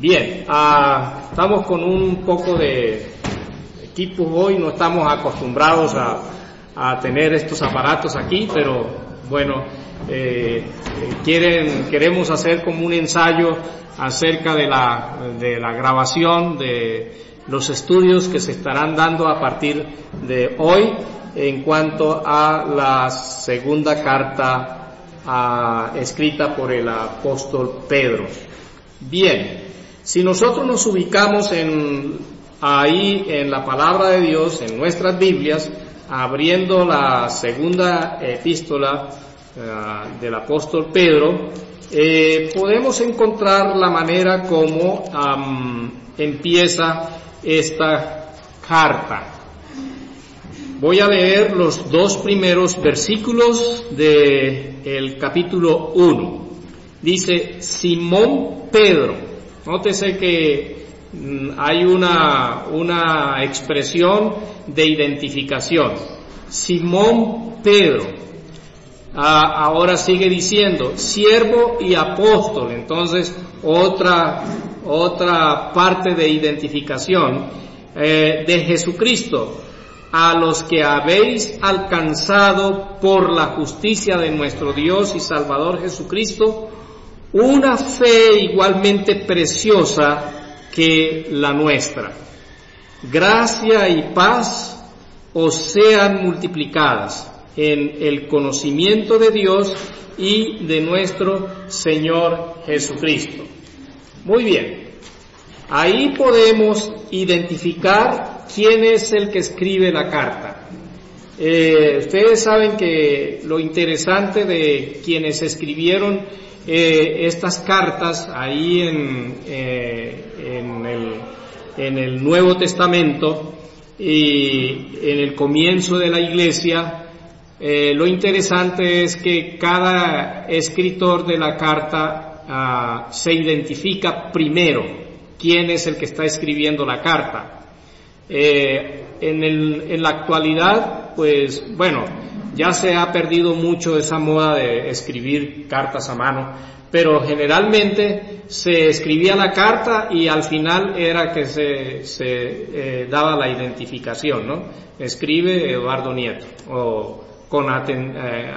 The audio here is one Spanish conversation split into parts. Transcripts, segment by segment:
Bien, ah, estamos con un poco de equipos hoy, no estamos acostumbrados a, tener estos aparatos aquí, pero bueno, eh, quieren, queremos hacer como un ensayo acerca de la, de la grabación de los estudios que se estarán dando a partir de hoy en cuanto a la segunda carta ah, escrita por el apóstol Pedro. Bien, si nosotros nos ubicamos en, ahí en la palabra de Dios, en nuestras Biblias, abriendo la segunda epístola ah, del apóstol Pedro, eh, podemos encontrar la manera como empieza esta carta. Voy a leer los dos primeros versículos del el capítulo 1. Dice, Simón Pedro. Nótese que mm, hay una, una expresión de identificación. Simón Pedro. Ah, ahora sigue diciendo, siervo y apóstol. Entonces, otra, otra parte de identificación eh, de Jesucristo a los que habéis alcanzado por la justicia de nuestro Dios y Salvador Jesucristo una fe igualmente preciosa que la nuestra. Gracia y paz os sean multiplicadas en el conocimiento de Dios y de nuestro Señor Jesucristo. Muy bien, ahí podemos identificar quién es el que escribe la carta. Eh, ustedes saben que lo interesante de quienes escribieron eh, estas cartas ahí en, eh, en, el, en el Nuevo Testamento y en el comienzo de la iglesia, lo interesante es que cada escritor de la carta ah, se identifica primero quién es el que está escribiendo la carta. Eh, en, el, en la actualidad, pues bueno, ya se ha perdido mucho esa moda de escribir cartas a mano, pero generalmente se escribía la carta y al final era que se, se eh, daba la identificación, ¿no? Escribe Eduardo Nieto, o con, eh,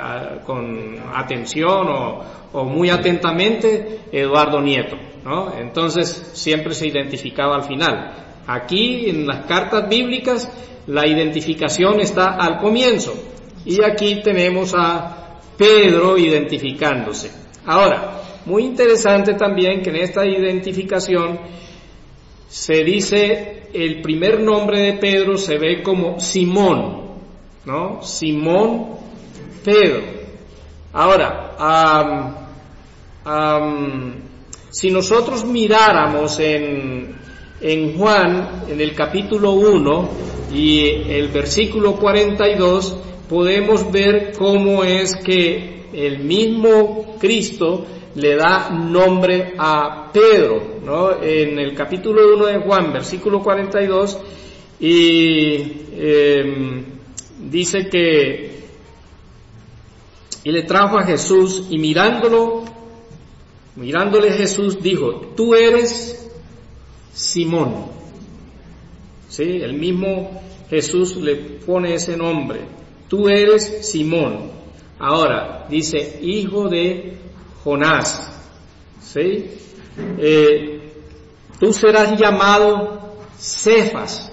con atención o, o, muy atentamente Eduardo Nieto, ¿no? Entonces siempre se identificaba al final. Aquí en las cartas bíblicas la identificación está al comienzo y aquí tenemos a Pedro identificándose. Ahora, muy interesante también que en esta identificación se dice el primer nombre de Pedro se ve como Simón, ¿no? Simón Pedro. Ahora, si nosotros miráramos en en Juan, en el capítulo 1 y el versículo 42, podemos ver cómo es que el mismo Cristo le da nombre a Pedro, ¿no? En el capítulo 1 de Juan, versículo 42, y em, dice que, y le trajo a Jesús, y mirándolo, mirándole Jesús dijo, tú eres Simón. ¿Sí? El mismo Jesús le pone ese nombre. Tú eres Simón. Ahora, dice, hijo de Jonás. ¿Sí? Eh, tú serás llamado Cefas.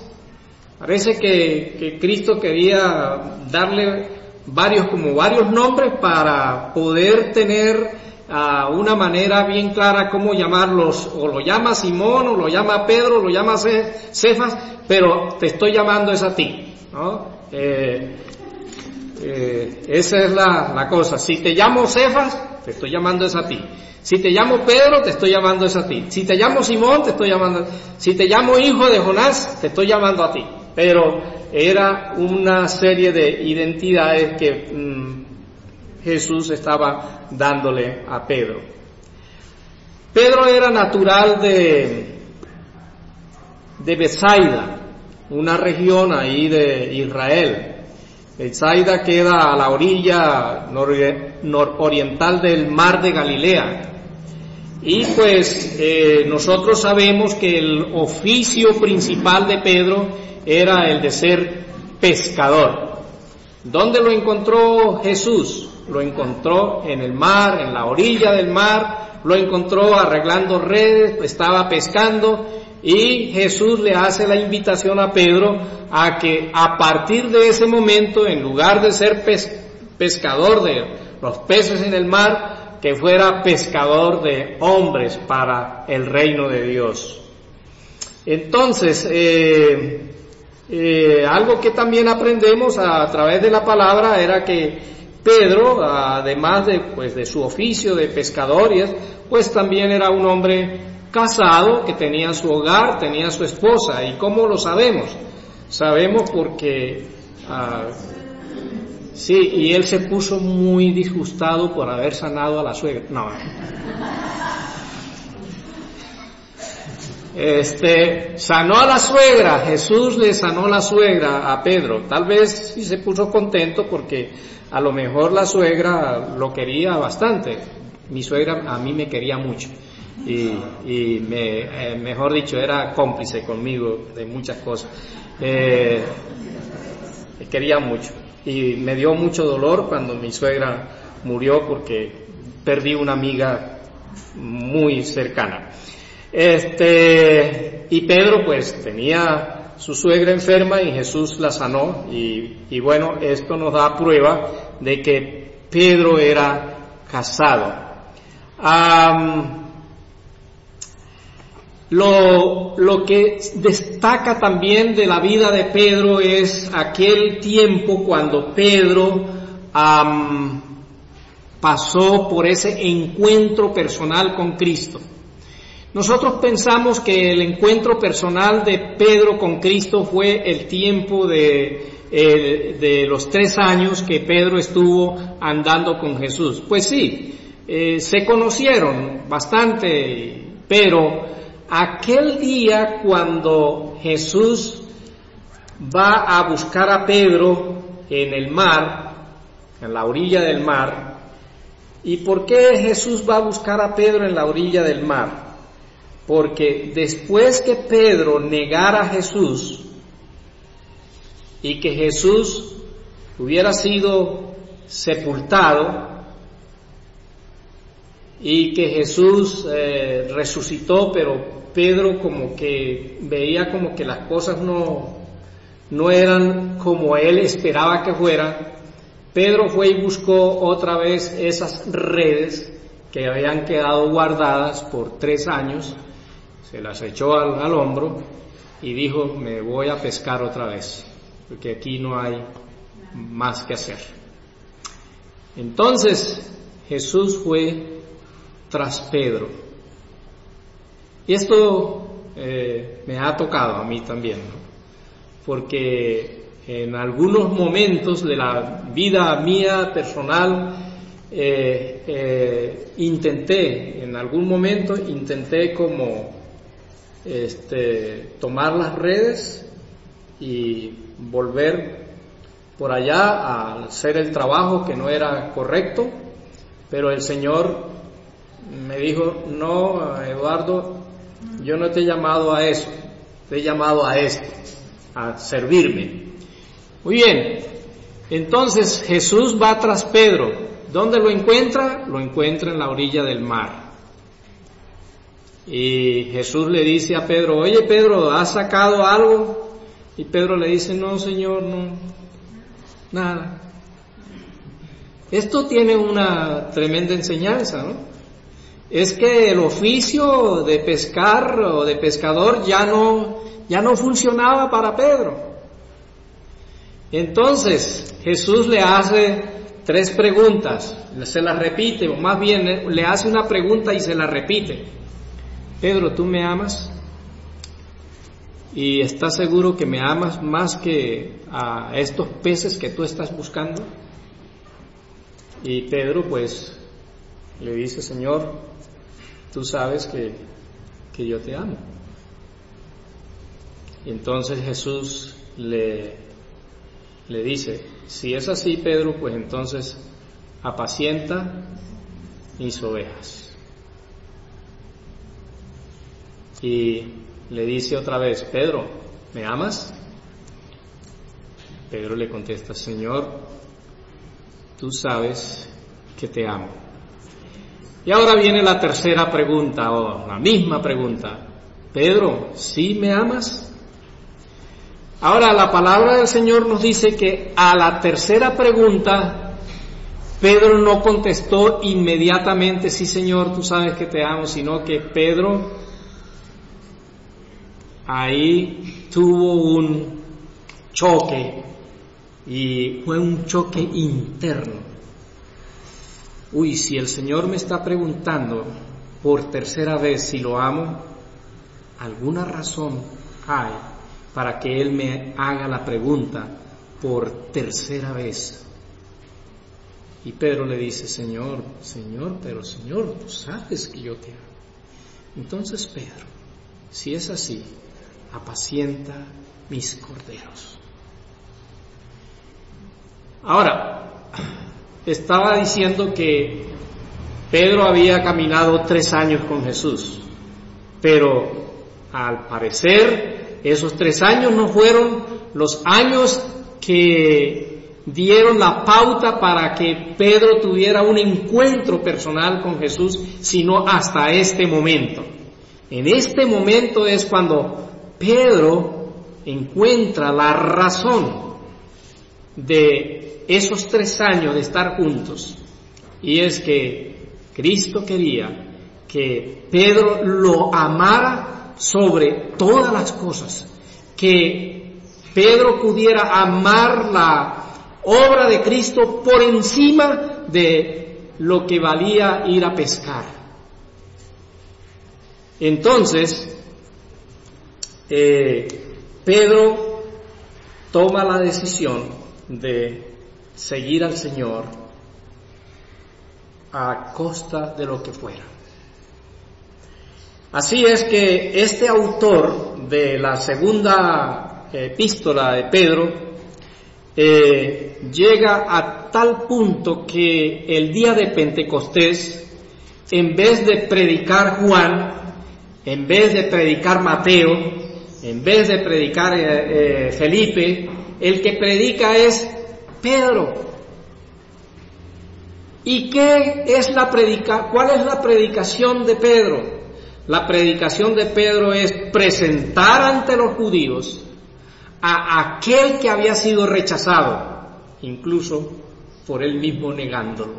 Parece que, que Cristo quería darle varios, como varios nombres para poder tener una manera bien clara cómo llamarlos, o lo llama Simón, o lo llama Pedro, o lo llama Cefas, pero te estoy llamando es a ti, eh, eh, esa es la, la, cosa. Si te llamo Cefas, te estoy llamando es a ti. Si te llamo Pedro, te estoy llamando es a ti. Si te llamo Simón, te estoy llamando. Si te llamo hijo de Jonás, te estoy llamando a ti. Pero era una serie de identidades que mm, Jesús estaba dándole a Pedro. Pedro era natural de, de Besaida, una región ahí de Israel. Besaida queda a la orilla nororiental del mar de Galilea. Y pues eh, nosotros sabemos que el oficio principal de Pedro era el de ser pescador. ¿Dónde lo encontró Jesús? Lo encontró en el mar, en la orilla del mar, lo encontró arreglando redes, estaba pescando y Jesús le hace la invitación a Pedro a que a partir de ese momento, en lugar de ser pescador de los peces en el mar, que fuera pescador de hombres para el reino de Dios. Entonces, eh, eh, algo que también aprendemos a, través de la palabra era que Pedro, además de, pues, de su oficio de pescador, pues también era un hombre casado que tenía su hogar, tenía su esposa. ¿Y cómo lo sabemos? Sabemos porque ah, Sí, y él se puso muy disgustado por haber sanado a la suegra. No. Este, sanó a la suegra, Jesús le sanó la suegra a Pedro. Tal vez sí se puso contento porque a lo mejor la suegra lo quería bastante. Mi suegra a mí me quería mucho y, y me, eh, mejor dicho, era cómplice conmigo de muchas cosas. Eh, quería mucho y me dio mucho dolor cuando mi suegra murió porque perdí una amiga muy cercana. Este, y Pedro pues tenía su suegra enferma y Jesús la sanó y, bueno, esto nos da prueba de que Pedro era casado. Lo, lo, que destaca también de la vida de Pedro es aquel tiempo cuando Pedro pasó por ese encuentro personal con Cristo. Nosotros pensamos que el encuentro personal de Pedro con Cristo fue el tiempo de, los tres años que Pedro estuvo andando con Jesús. Pues sí, eh, se conocieron bastante, pero aquel día cuando Jesús va a buscar a Pedro en el mar, en la orilla del mar, ¿y por qué Jesús va a buscar a Pedro en la orilla del mar? Porque después que Pedro negara a Jesús y que Jesús hubiera sido sepultado, y que Jesús eh, resucitó, pero Pedro como que veía como que las cosas no, no eran como él esperaba que fueran, Pedro fue y buscó otra vez esas redes que habían quedado guardadas por tres años, se las echó al, al hombro y dijo, me voy a pescar otra vez, porque aquí no hay más que hacer. Entonces Jesús fue tras Pedro y esto eh, me ha tocado a mí también, porque en algunos momentos de la vida mía personal eh, eh, intenté, en algún momento intenté como este, tomar las redes y volver por allá a hacer el trabajo que no era correcto, pero el Señor me dijo, no, Eduardo, yo no te he llamado a eso, te he llamado a esto, a servirme. Muy bien, entonces Jesús va tras Pedro. ¿Dónde lo encuentra? Lo encuentra en la orilla del mar. Y Jesús le dice a Pedro, oye Pedro, ¿has sacado algo? Y Pedro le dice, no Señor, no, nada. Esto tiene una tremenda enseñanza, ¿no? es que el oficio de pescar o de pescador ya no, ya no funcionaba para Pedro. Entonces Jesús le hace tres preguntas, se las repite, o más bien le hace una pregunta y se la repite. Pedro, ¿tú me amas? ¿Y estás seguro que me amas más que a estos peces que tú estás buscando? Y Pedro pues le dice, Señor, tú sabes que, que yo te amo. Y entonces Jesús le, le dice, si es así, Pedro, pues entonces apacienta mis ovejas. Y le dice otra vez, Pedro, ¿me amas? Pedro le contesta, Señor, tú sabes que te amo. Y ahora viene la tercera pregunta, o la misma pregunta. Pedro, ¿sí me amas? Ahora la palabra del Señor nos dice que a la tercera pregunta, Pedro no contestó inmediatamente, sí Señor, tú sabes que te amo, sino que Pedro ahí tuvo un choque y fue un choque interno. Uy, si el Señor me está preguntando por tercera vez si lo amo, alguna razón hay para que Él me haga la pregunta por tercera vez. Y Pedro le dice, Señor, Señor, pero Señor, tú sabes que yo te amo. Entonces Pedro, si es así, apacienta mis corderos. Ahora, estaba diciendo que Pedro había caminado tres años con Jesús, pero al parecer esos tres años no fueron los años que dieron la pauta para que Pedro tuviera un encuentro personal con Jesús, sino hasta este momento. En este momento es cuando Pedro encuentra la razón de esos tres años de estar juntos. Y es que Cristo quería que Pedro lo amara sobre todas las cosas, que Pedro pudiera amar la obra de Cristo por encima de lo que valía ir a pescar. Entonces, eh, Pedro toma la decisión de seguir al Señor a costa de lo que fuera. Así es que este autor de la segunda epístola de Pedro eh, llega a tal punto que el día de Pentecostés, en vez de predicar Juan, en vez de predicar Mateo, en vez de predicar eh, eh, Felipe, el que predica es Pedro. ¿Y qué es la predica? ¿Cuál es la predicación de Pedro? La predicación de Pedro es presentar ante los judíos a aquel que había sido rechazado, incluso por él mismo negándolo.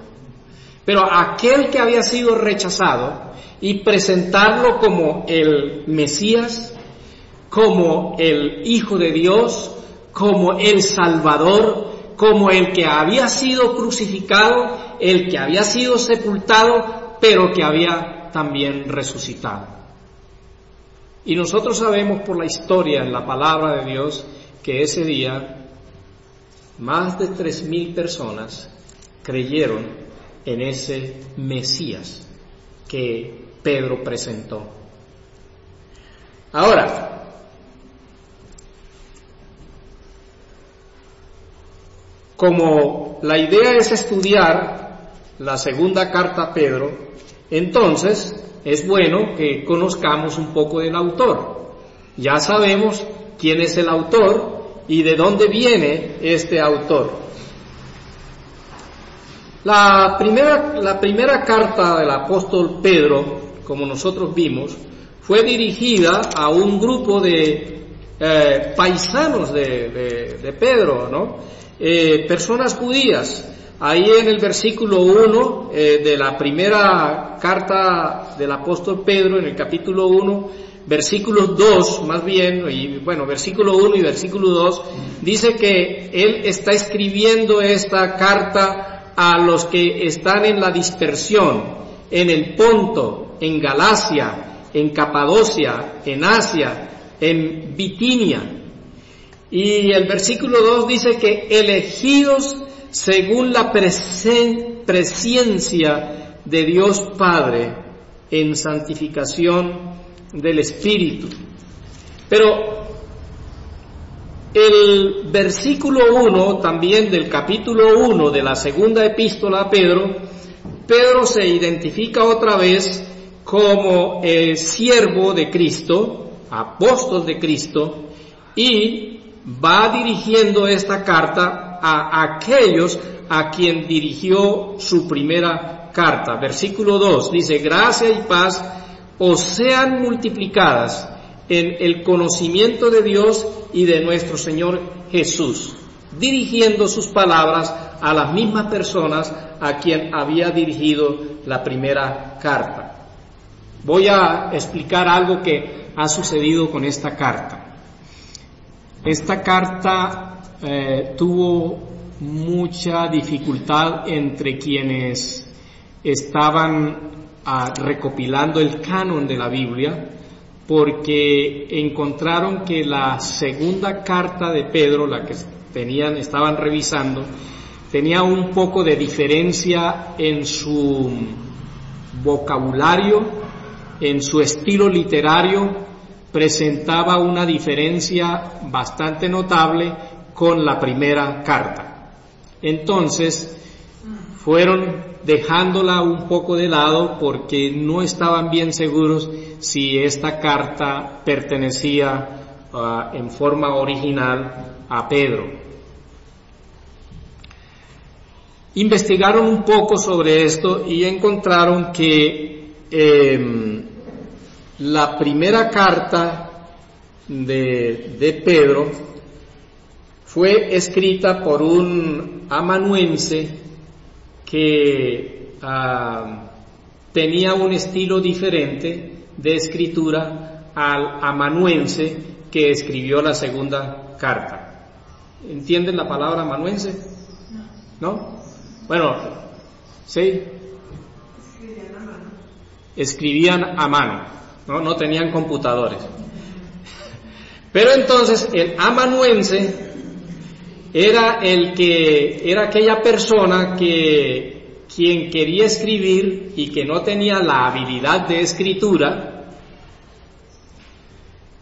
Pero aquel que había sido rechazado y presentarlo como el Mesías, como el Hijo de Dios, como el Salvador, como el que había sido crucificado, el que había sido sepultado, pero que había también resucitado. Y nosotros sabemos por la historia en la palabra de Dios que ese día más de tres mil personas creyeron en ese Mesías que Pedro presentó. Ahora, como la idea es estudiar la segunda carta a Pedro, entonces, es bueno que conozcamos un poco del autor. Ya sabemos quién es el autor y de dónde viene este autor. La primera, la primera carta del apóstol Pedro, como nosotros vimos, fue dirigida a un grupo de eh, paisanos de, Pedro, ¿no? Eh, personas judías Ahí en el versículo 1 eh, de la primera carta del apóstol Pedro, en el capítulo 1, versículo 2 más bien, y bueno, versículo 1 y versículo 2, dice que él está escribiendo esta carta a los que están en la dispersión, en el Ponto, en Galacia, en Capadocia, en Asia, en Bitinia. Y el versículo 2 dice que elegidos según la presencia de Dios Padre en santificación del Espíritu. Pero el versículo 1 también del capítulo 1 de la segunda epístola a Pedro, Pedro se identifica otra vez como eh, siervo de Cristo, apóstol de Cristo, y va dirigiendo esta carta a aquellos a quien dirigió su primera carta. Versículo 2 dice, gracia y paz os sean multiplicadas en el conocimiento de Dios y de nuestro Señor Jesús, dirigiendo sus palabras a las mismas personas a quien había dirigido la primera carta. Voy a explicar algo que ha sucedido con esta carta. Esta carta eh, tuvo mucha dificultad entre quienes estaban ah, recopilando el canon de la Biblia, porque encontraron que la segunda carta de Pedro, la que tenían, estaban revisando, tenía un poco de diferencia en su vocabulario, en su estilo literario, presentaba una diferencia bastante notable con la primera carta. Entonces, fueron dejándola un poco de lado porque no estaban bien seguros si esta carta pertenecía ah, en forma original a Pedro. Investigaron un poco sobre esto y encontraron que em, la primera carta de, de Pedro fue escrita por un amanuense que ah, tenía un estilo diferente de escritura al amanuense que escribió la segunda carta. ¿Entienden la palabra amanuense? ¿No? Bueno, ¿sí? Escribían a mano. ¿No? No tenían computadores. Pero entonces el amanuense era el que era aquella persona que quien quería escribir y que no tenía la habilidad de escritura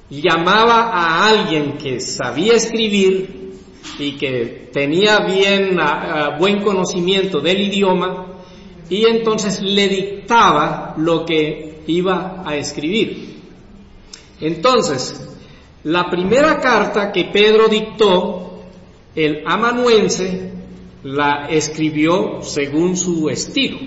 llamaba a alguien que sabía escribir y que tenía bien buen conocimiento del idioma y entonces le dictaba lo que iba a escribir. Entonces, la primera carta que Pedro dictó el amanuense la escribió según su estilo.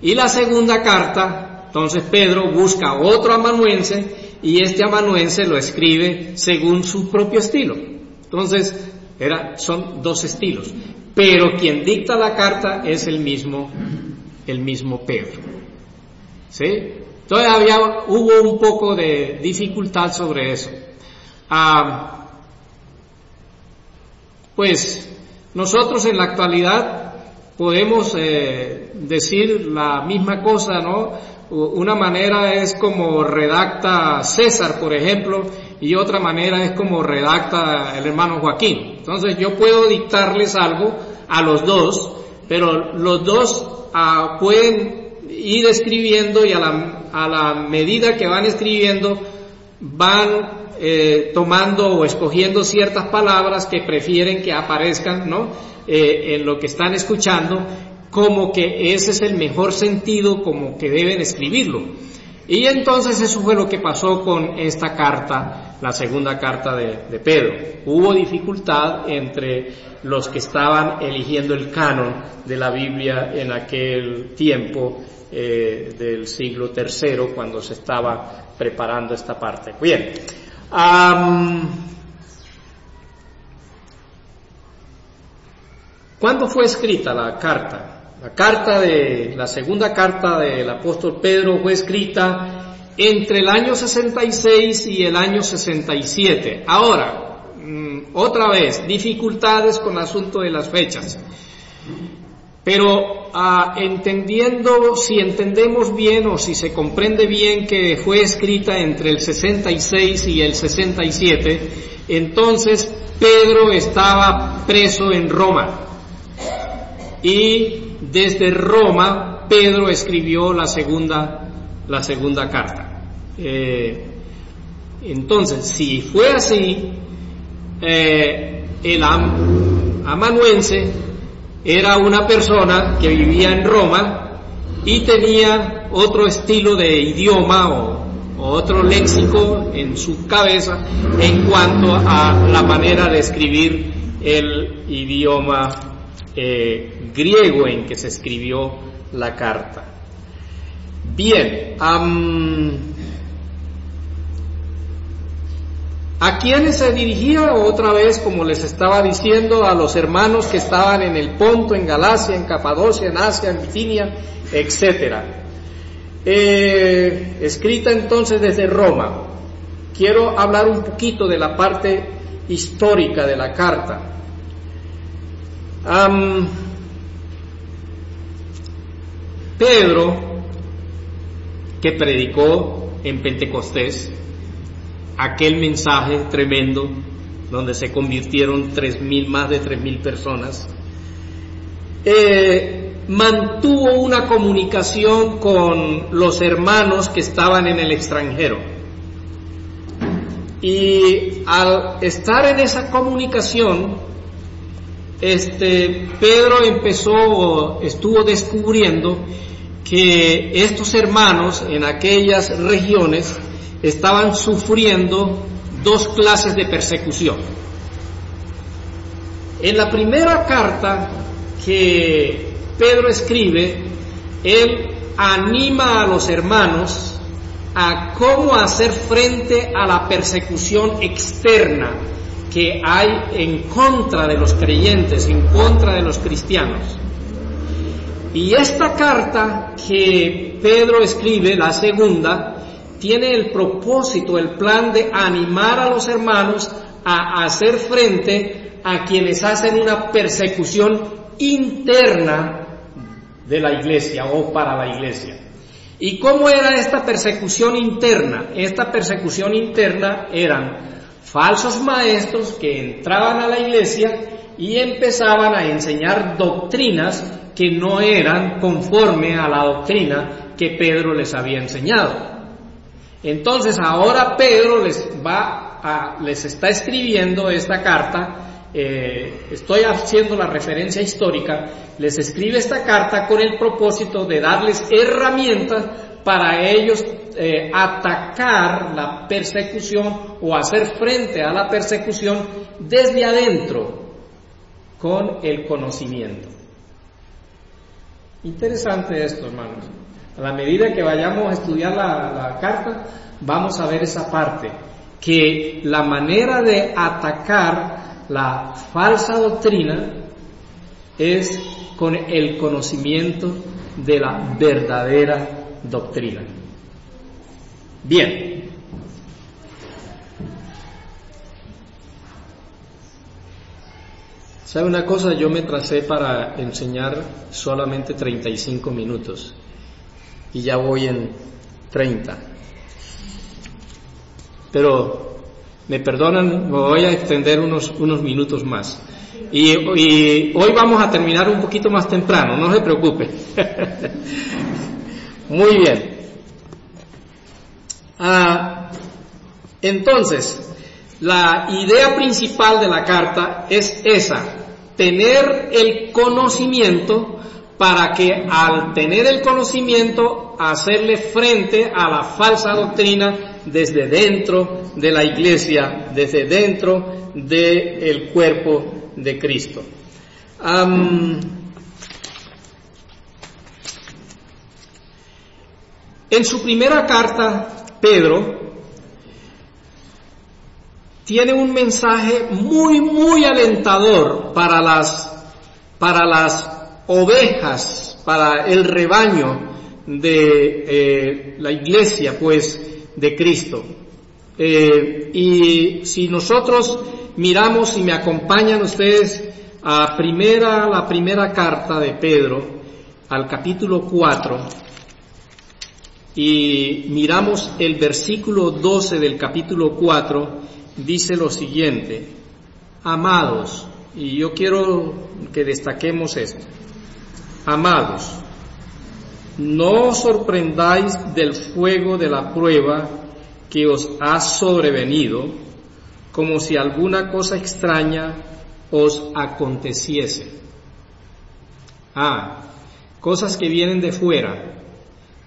Y la segunda carta, entonces Pedro busca otro amanuense y este amanuense lo escribe según su propio estilo. Entonces, era, son dos estilos. Pero quien dicta la carta es el mismo, el mismo Pedro. ¿Sí? Había, hubo un poco de dificultad sobre eso. Ah, pues nosotros en la actualidad podemos eh, decir la misma cosa, ¿no? Una manera es como redacta César, por ejemplo, y otra manera es como redacta el hermano Joaquín. Entonces yo puedo dictarles algo a los dos, pero los dos pueden ir escribiendo y a la, a la medida que van escribiendo van eh, tomando o escogiendo ciertas palabras que prefieren que aparezcan ¿no? Eh, en lo que están escuchando, como que ese es el mejor sentido, como que deben escribirlo. Y entonces eso fue lo que pasó con esta carta, la segunda carta de, Pedro. Hubo dificultad entre los que estaban eligiendo el canon de la Biblia en aquel tiempo eh, del siglo III, cuando se estaba preparando esta parte. Bien, ¿Cuándo fue escrita la carta? La carta de, la segunda carta del apóstol Pedro fue escrita entre el año 66 y el año 67. Ahora, mm, otra vez, dificultades con el asunto de las fechas. Pero ah, entendiendo, si entendemos bien o si se comprende bien que fue escrita entre el 66 y el 67, entonces Pedro estaba preso en Roma. Y desde Roma Pedro escribió la segunda, la segunda carta. Eh, entonces, si fue así, eh, el amanuense era una persona que vivía en Roma y tenía otro estilo de idioma o, otro léxico en su cabeza en cuanto a la manera de escribir el idioma eh, griego en que se escribió la carta. Bien, ¿A quiénes se dirigía? Otra vez, como les estaba diciendo, a los hermanos que estaban en el Ponto, en Galacia, en Capadocia, en Asia, en Bitinia, etc. Eh, escrita entonces desde Roma. Quiero hablar un poquito de la parte histórica de la carta. Pedro, que predicó en Pentecostés, aquel mensaje tremendo donde se convirtieron tres mil, más de tres mil personas, eh, mantuvo una comunicación con los hermanos que estaban en el extranjero. Y al estar en esa comunicación, este Pedro empezó, estuvo descubriendo que estos hermanos en aquellas regiones estaban sufriendo dos clases de persecución. En la primera carta que Pedro escribe, él anima a los hermanos a cómo hacer frente a la persecución externa que hay en contra de los creyentes, en contra de los cristianos. Y esta carta que Pedro escribe, la segunda, tiene el propósito, el plan de animar a los hermanos a hacer frente a quienes hacen una persecución interna de la iglesia o para la iglesia. ¿Y cómo era esta persecución interna? Esta persecución interna eran falsos maestros que entraban a la iglesia y empezaban a enseñar doctrinas que no eran conforme a la doctrina que Pedro les había enseñado. Entonces ahora Pedro les va a, les está escribiendo esta carta, eh, estoy haciendo la referencia histórica, les escribe esta carta con el propósito de darles herramientas para ellos eh, atacar la persecución o hacer frente a la persecución desde adentro con el conocimiento. Interesante esto, hermanos. A la medida que vayamos a estudiar la, carta, vamos a ver esa parte, que la manera de atacar la falsa doctrina es con el conocimiento de la verdadera doctrina. Bien. ¿Sabe una cosa? Yo me tracé para enseñar solamente 35 minutos y ya voy en 30. Pero me perdonan, me voy a extender unos, unos minutos más. Y, hoy vamos a terminar un poquito más temprano, no se preocupe. Muy bien. Ah, entonces, la idea principal de la carta es esa, tener el conocimiento para que al tener el conocimiento hacerle frente a la falsa doctrina desde dentro de la iglesia, desde dentro del cuerpo de Cristo. en su primera carta, Pedro tiene un mensaje muy, muy alentador para las, para las ovejas para el rebaño de eh, la iglesia, pues, de Cristo. Eh, y si nosotros miramos y me acompañan ustedes a primera, la primera carta de Pedro, al capítulo 4, y miramos el versículo 12 del capítulo 4, dice lo siguiente, amados, y yo quiero que destaquemos esto, Amados, no os sorprendáis del fuego de la prueba que os ha sobrevenido, como si alguna cosa extraña os aconteciese. Ah, cosas que vienen de fuera,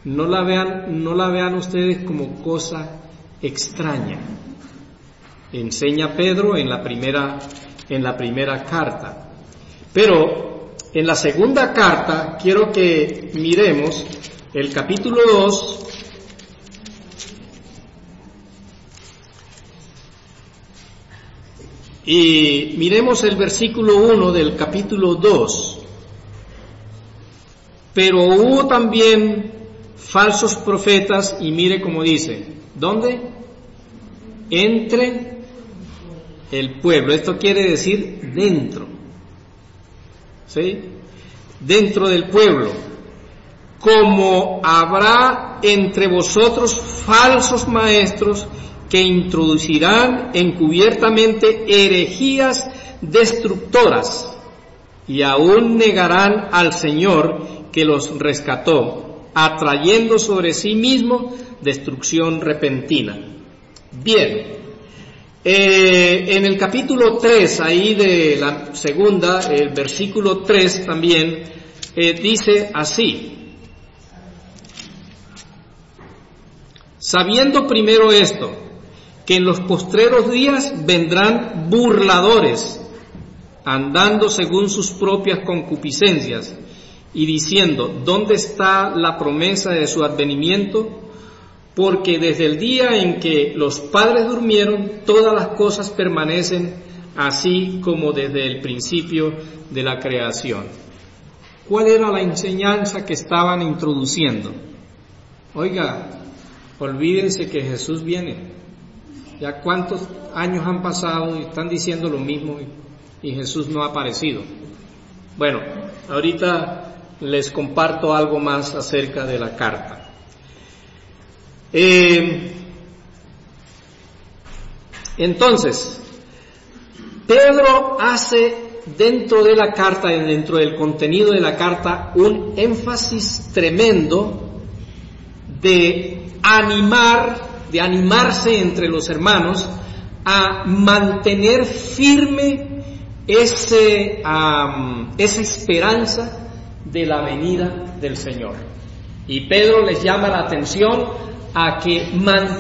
No la vean, no la vean ustedes como cosa extraña. Enseña Pedro en la primera, en la primera carta. Pero en la segunda carta quiero que miremos el capítulo 2, Y miremos el versículo 1 del capítulo 2. Pero hubo también falsos profetas y mire cómo dice, ¿dónde? Entre el pueblo. Esto quiere decir dentro. ¿Sí? Dentro del pueblo. Como habrá entre vosotros falsos maestros que introducirán encubiertamente herejías destructoras y aún negarán al Señor que los rescató, atrayendo sobre sí mismo destrucción repentina. Bien, eh, en el capítulo 3, ahí de la segunda, el versículo 3 también, eh, dice así, sabiendo primero esto, que en los postreros días vendrán burladores, andando según sus propias concupiscencias, y diciendo, ¿dónde está la promesa de su advenimiento? Porque desde el día en que los padres durmieron, todas las cosas permanecen así como desde el principio de la creación. ¿Cuál era la enseñanza que estaban introduciendo? Oiga, olvídense que Jesús viene. Ya cuántos años han pasado y están diciendo lo mismo y, Jesús no ha aparecido. Bueno, ahorita les comparto algo más acerca de la carta. Eh, entonces, Pedro hace dentro de la carta, dentro del contenido de la carta, un énfasis tremendo de animar de animarse entre los hermanos a mantener firme ese, esa esperanza de la venida del Señor. Y Pedro les llama la atención a que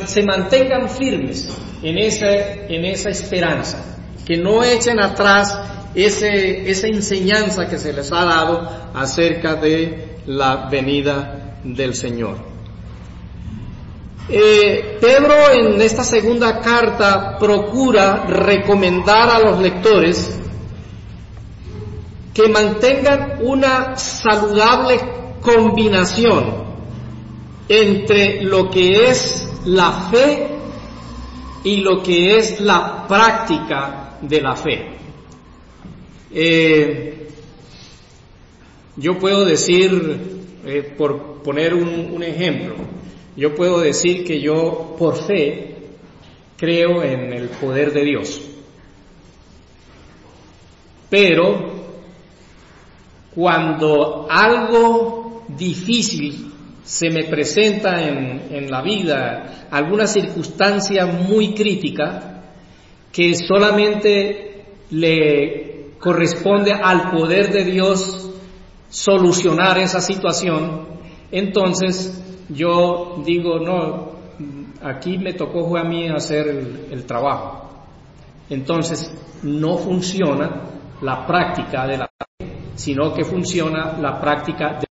se mantengan firmes en esa, en esa esperanza, que no echen atrás ese, esa enseñanza que se les ha dado acerca de la venida del Señor. Eh, Pedro en esta segunda carta procura recomendar a los lectores que mantengan una saludable combinación entre lo que es la fe y lo que es la práctica de la fe. Eh, yo puedo decir, eh, por poner un ejemplo, yo puedo decir que yo por fe creo en el poder de Dios. Pero cuando algo difícil se me presenta en, la vida, alguna circunstancia muy crítica, que solamente le corresponde al poder de Dios solucionar esa situación, entonces yo digo, no, aquí me tocó a mí hacer el, trabajo. Entonces, no funciona la práctica de la fe, sino que funciona la práctica de